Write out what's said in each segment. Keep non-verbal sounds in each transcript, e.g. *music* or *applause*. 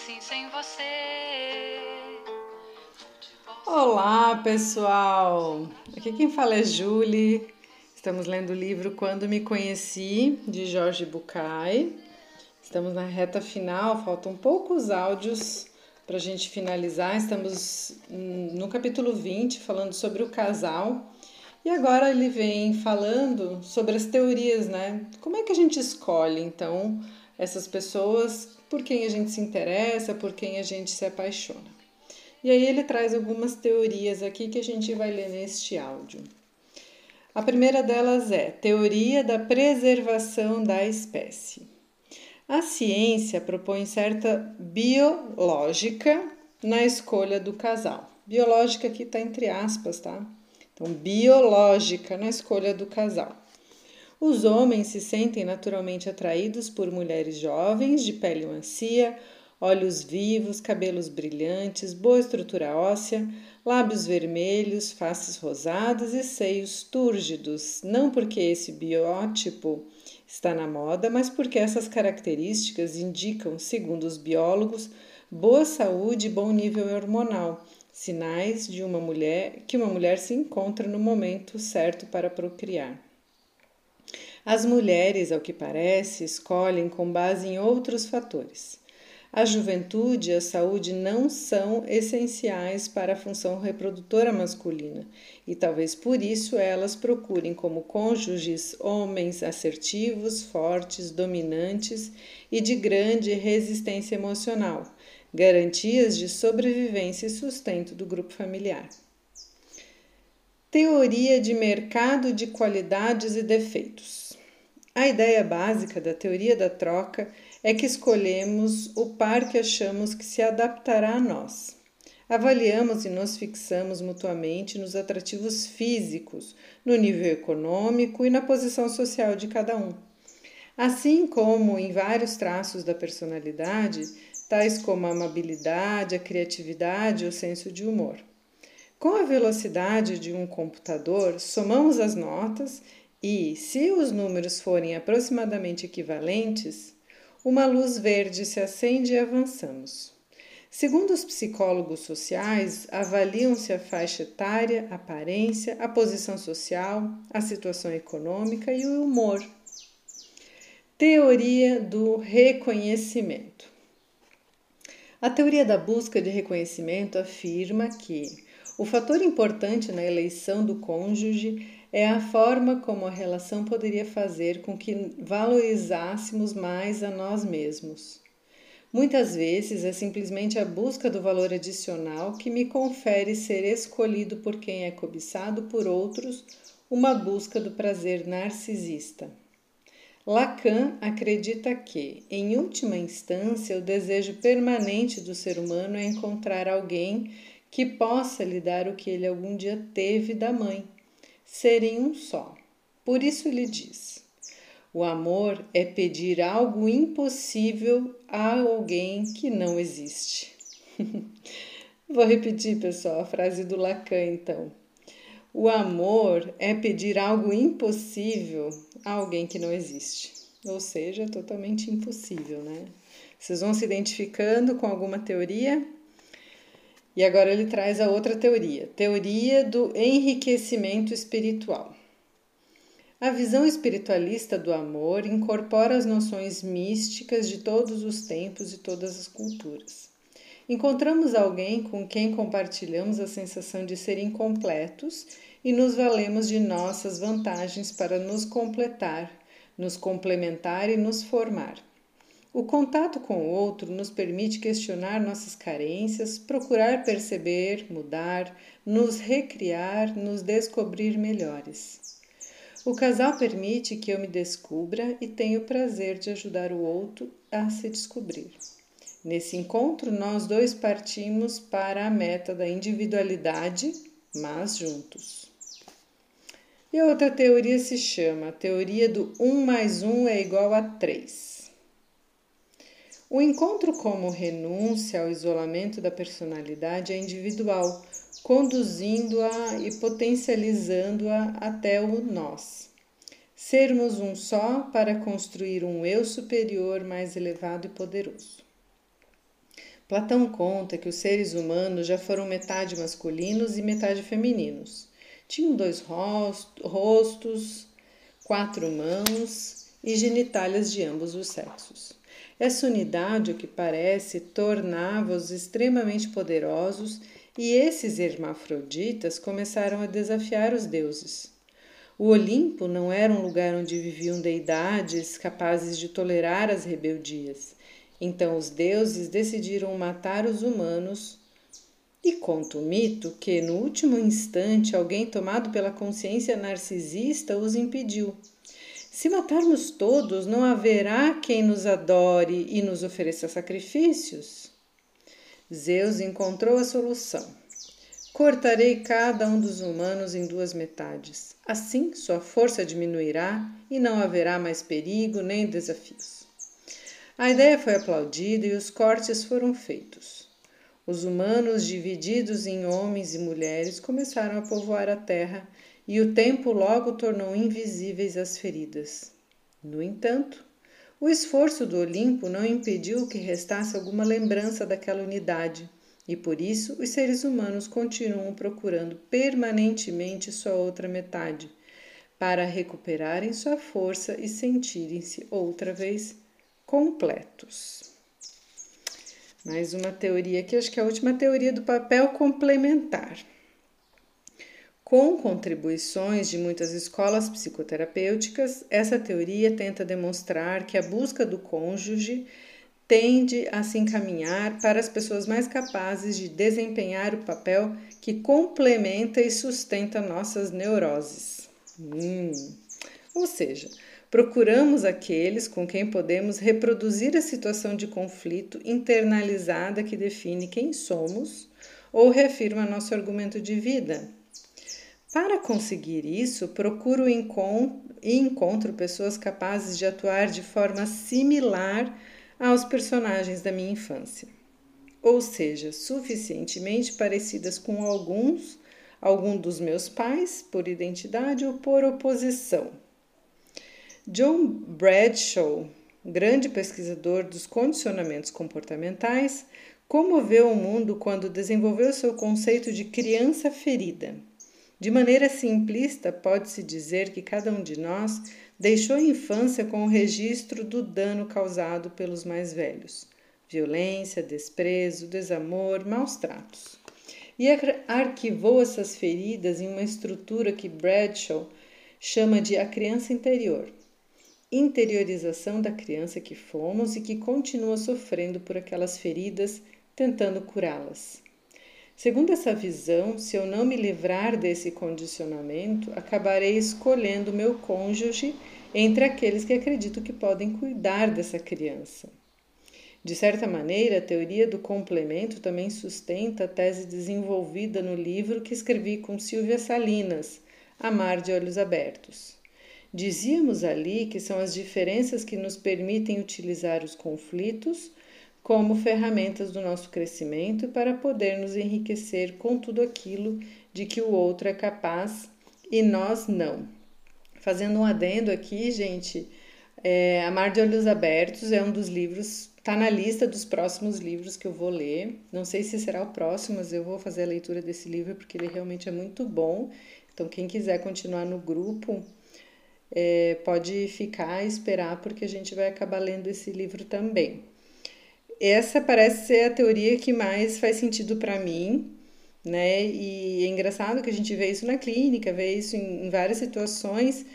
assim sem você. Olá, pessoal! Aqui quem fala é Julie. Estamos lendo o livro Quando Me Conheci, de Jorge Bucay. Estamos na reta final, faltam poucos áudios para a gente finalizar. Estamos no capítulo 20, falando sobre o casal. E agora ele vem falando sobre as teorias, né? Como é que a gente escolhe, então, essas pessoas por quem a gente se interessa, por quem a gente se apaixona. E aí ele traz algumas teorias aqui que a gente vai ler neste áudio. A primeira delas é teoria da preservação da espécie. A ciência propõe certa biológica na escolha do casal. Biológica aqui está entre aspas, tá? Então, biológica na escolha do casal. Os homens se sentem naturalmente atraídos por mulheres jovens, de pele macia, olhos vivos, cabelos brilhantes, boa estrutura óssea, lábios vermelhos, faces rosadas e seios túrgidos, não porque esse biótipo está na moda, mas porque essas características indicam, segundo os biólogos, boa saúde e bom nível hormonal, sinais de uma mulher que uma mulher se encontra no momento certo para procriar. As mulheres, ao que parece, escolhem com base em outros fatores. A juventude e a saúde não são essenciais para a função reprodutora masculina e talvez por isso elas procurem como cônjuges homens assertivos, fortes, dominantes e de grande resistência emocional, garantias de sobrevivência e sustento do grupo familiar. Teoria de mercado de qualidades e defeitos. A ideia básica da teoria da troca é que escolhemos o par que achamos que se adaptará a nós. Avaliamos e nos fixamos mutuamente nos atrativos físicos, no nível econômico e na posição social de cada um. Assim como em vários traços da personalidade, tais como a amabilidade, a criatividade e o senso de humor. Com a velocidade de um computador, somamos as notas e, se os números forem aproximadamente equivalentes, uma luz verde se acende e avançamos. Segundo os psicólogos sociais, avaliam-se a faixa etária, a aparência, a posição social, a situação econômica e o humor. Teoria do reconhecimento. A teoria da busca de reconhecimento afirma que o fator importante na eleição do cônjuge é a forma como a relação poderia fazer com que valorizássemos mais a nós mesmos. Muitas vezes é simplesmente a busca do valor adicional que me confere ser escolhido por quem é cobiçado por outros, uma busca do prazer narcisista. Lacan acredita que, em última instância, o desejo permanente do ser humano é encontrar alguém que possa lhe dar o que ele algum dia teve da mãe serem um só. Por isso ele diz: o amor é pedir algo impossível a alguém que não existe. *laughs* Vou repetir, pessoal, a frase do Lacan, então. O amor é pedir algo impossível a alguém que não existe. Ou seja, totalmente impossível, né? Vocês vão se identificando com alguma teoria? E agora ele traz a outra teoria, teoria do enriquecimento espiritual. A visão espiritualista do amor incorpora as noções místicas de todos os tempos e todas as culturas. Encontramos alguém com quem compartilhamos a sensação de ser incompletos e nos valemos de nossas vantagens para nos completar, nos complementar e nos formar. O contato com o outro nos permite questionar nossas carências, procurar perceber, mudar, nos recriar, nos descobrir melhores. O casal permite que eu me descubra e tenho o prazer de ajudar o outro a se descobrir. Nesse encontro, nós dois partimos para a meta da individualidade, mas juntos. E outra teoria se chama teoria do 1 mais 1 é igual a 3. O encontro como renúncia ao isolamento da personalidade é individual, conduzindo-a e potencializando-a até o nós. Sermos um só para construir um eu superior mais elevado e poderoso. Platão conta que os seres humanos já foram metade masculinos e metade femininos. Tinham dois rostos, quatro mãos e genitálias de ambos os sexos. Essa unidade, o que parece, tornava-os extremamente poderosos e esses hermafroditas começaram a desafiar os deuses. O Olimpo não era um lugar onde viviam deidades capazes de tolerar as rebeldias. Então os deuses decidiram matar os humanos. E conta o mito que, no último instante, alguém tomado pela consciência narcisista os impediu. Se matarmos todos, não haverá quem nos adore e nos ofereça sacrifícios? Zeus encontrou a solução. Cortarei cada um dos humanos em duas metades. Assim, sua força diminuirá e não haverá mais perigo nem desafios. A ideia foi aplaudida e os cortes foram feitos. Os humanos, divididos em homens e mulheres, começaram a povoar a terra e o tempo logo tornou invisíveis as feridas. No entanto, o esforço do Olimpo não impediu que restasse alguma lembrança daquela unidade, e por isso os seres humanos continuam procurando permanentemente sua outra metade, para recuperarem sua força e sentirem-se outra vez completos. Mais uma teoria aqui, acho que é a última teoria do papel complementar. Com contribuições de muitas escolas psicoterapêuticas, essa teoria tenta demonstrar que a busca do cônjuge tende a se encaminhar para as pessoas mais capazes de desempenhar o papel que complementa e sustenta nossas neuroses. Hum. Ou seja, Procuramos aqueles com quem podemos reproduzir a situação de conflito internalizada que define quem somos ou reafirma nosso argumento de vida. Para conseguir isso, procuro e encontro pessoas capazes de atuar de forma similar aos personagens da minha infância, ou seja, suficientemente parecidas com alguns, algum dos meus pais, por identidade ou por oposição. John Bradshaw, grande pesquisador dos condicionamentos comportamentais, comoveu o mundo quando desenvolveu seu conceito de criança ferida. De maneira simplista, pode-se dizer que cada um de nós deixou a infância com o registro do dano causado pelos mais velhos: violência, desprezo, desamor, maus tratos. E arquivou essas feridas em uma estrutura que Bradshaw chama de a criança interior interiorização da criança que fomos e que continua sofrendo por aquelas feridas, tentando curá-las. Segundo essa visão, se eu não me livrar desse condicionamento, acabarei escolhendo meu cônjuge entre aqueles que acredito que podem cuidar dessa criança. De certa maneira, a teoria do complemento também sustenta a tese desenvolvida no livro que escrevi com Silvia Salinas, Amar de Olhos Abertos. Dizíamos ali que são as diferenças que nos permitem utilizar os conflitos como ferramentas do nosso crescimento para poder nos enriquecer com tudo aquilo de que o outro é capaz e nós não. Fazendo um adendo aqui, gente, é, Amar de Olhos Abertos é um dos livros, está na lista dos próximos livros que eu vou ler. Não sei se será o próximo, mas eu vou fazer a leitura desse livro porque ele realmente é muito bom. Então, quem quiser continuar no grupo, é, pode ficar esperar, porque a gente vai acabar lendo esse livro também. Essa parece ser a teoria que mais faz sentido para mim, né? E é engraçado que a gente vê isso na clínica, vê isso em, várias situações,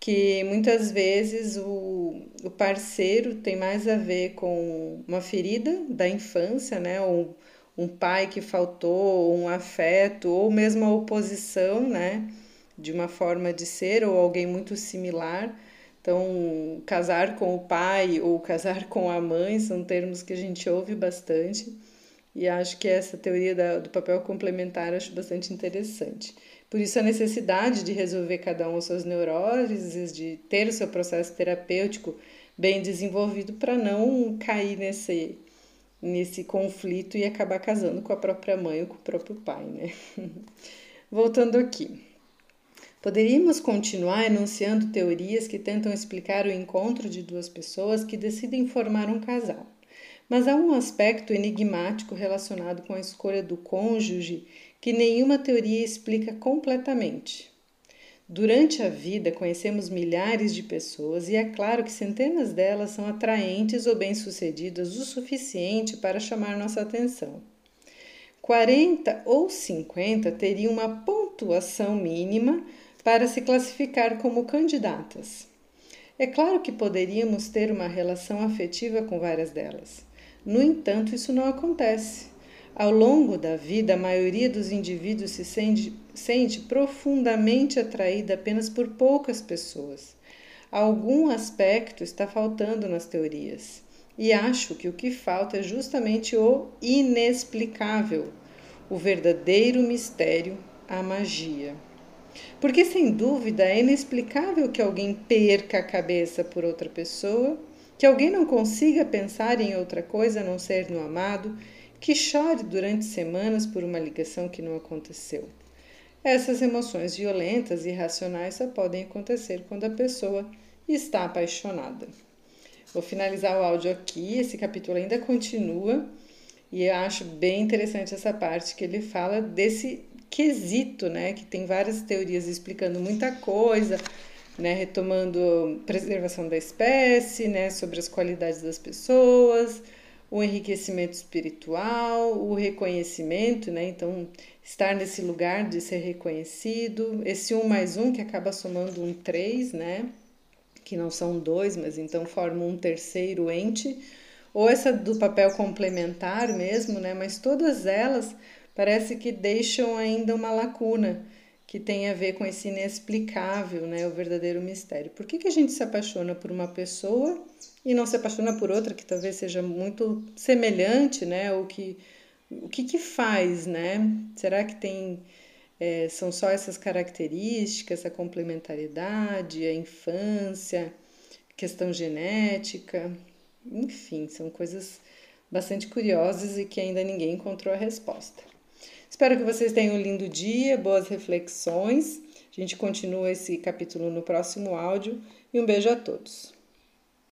que muitas vezes o, o parceiro tem mais a ver com uma ferida da infância, né? Ou um pai que faltou, um afeto, ou mesmo a oposição, né? de uma forma de ser ou alguém muito similar. Então, casar com o pai ou casar com a mãe são termos que a gente ouve bastante. E acho que essa teoria da, do papel complementar acho bastante interessante. Por isso, a necessidade de resolver cada um as suas neuroses, de ter o seu processo terapêutico bem desenvolvido para não cair nesse, nesse conflito e acabar casando com a própria mãe ou com o próprio pai, né? *laughs* Voltando aqui. Poderíamos continuar enunciando teorias que tentam explicar o encontro de duas pessoas que decidem formar um casal. Mas há um aspecto enigmático relacionado com a escolha do cônjuge que nenhuma teoria explica completamente. Durante a vida, conhecemos milhares de pessoas e é claro que centenas delas são atraentes ou bem-sucedidas o suficiente para chamar nossa atenção. 40 ou 50 teriam uma pontuação mínima para se classificar como candidatas. É claro que poderíamos ter uma relação afetiva com várias delas. No entanto, isso não acontece. Ao longo da vida, a maioria dos indivíduos se sente, sente profundamente atraída apenas por poucas pessoas. Algum aspecto está faltando nas teorias. E acho que o que falta é justamente o inexplicável, o verdadeiro mistério, a magia. Porque, sem dúvida, é inexplicável que alguém perca a cabeça por outra pessoa que alguém não consiga pensar em outra coisa a não ser no amado, que chore durante semanas por uma ligação que não aconteceu. Essas emoções violentas e irracionais só podem acontecer quando a pessoa está apaixonada. Vou finalizar o áudio aqui, esse capítulo ainda continua e eu acho bem interessante essa parte que ele fala desse quesito, né, que tem várias teorias explicando muita coisa, né, retomando preservação da espécie, né, sobre as qualidades das pessoas, o enriquecimento espiritual, o reconhecimento, né, então estar nesse lugar de ser reconhecido, esse um mais um que acaba somando um três, né, que não são dois, mas então formam um terceiro ente, ou essa do papel complementar mesmo, né, mas todas elas parece que deixam ainda uma lacuna que tem a ver com esse inexplicável, né, o verdadeiro mistério. Por que, que a gente se apaixona por uma pessoa e não se apaixona por outra que talvez seja muito semelhante, né, o que o que, que faz, né? Será que tem é, são só essas características, a complementariedade, a infância, questão genética, enfim, são coisas bastante curiosas e que ainda ninguém encontrou a resposta. Espero que vocês tenham um lindo dia, boas reflexões. A gente continua esse capítulo no próximo áudio e um beijo a todos.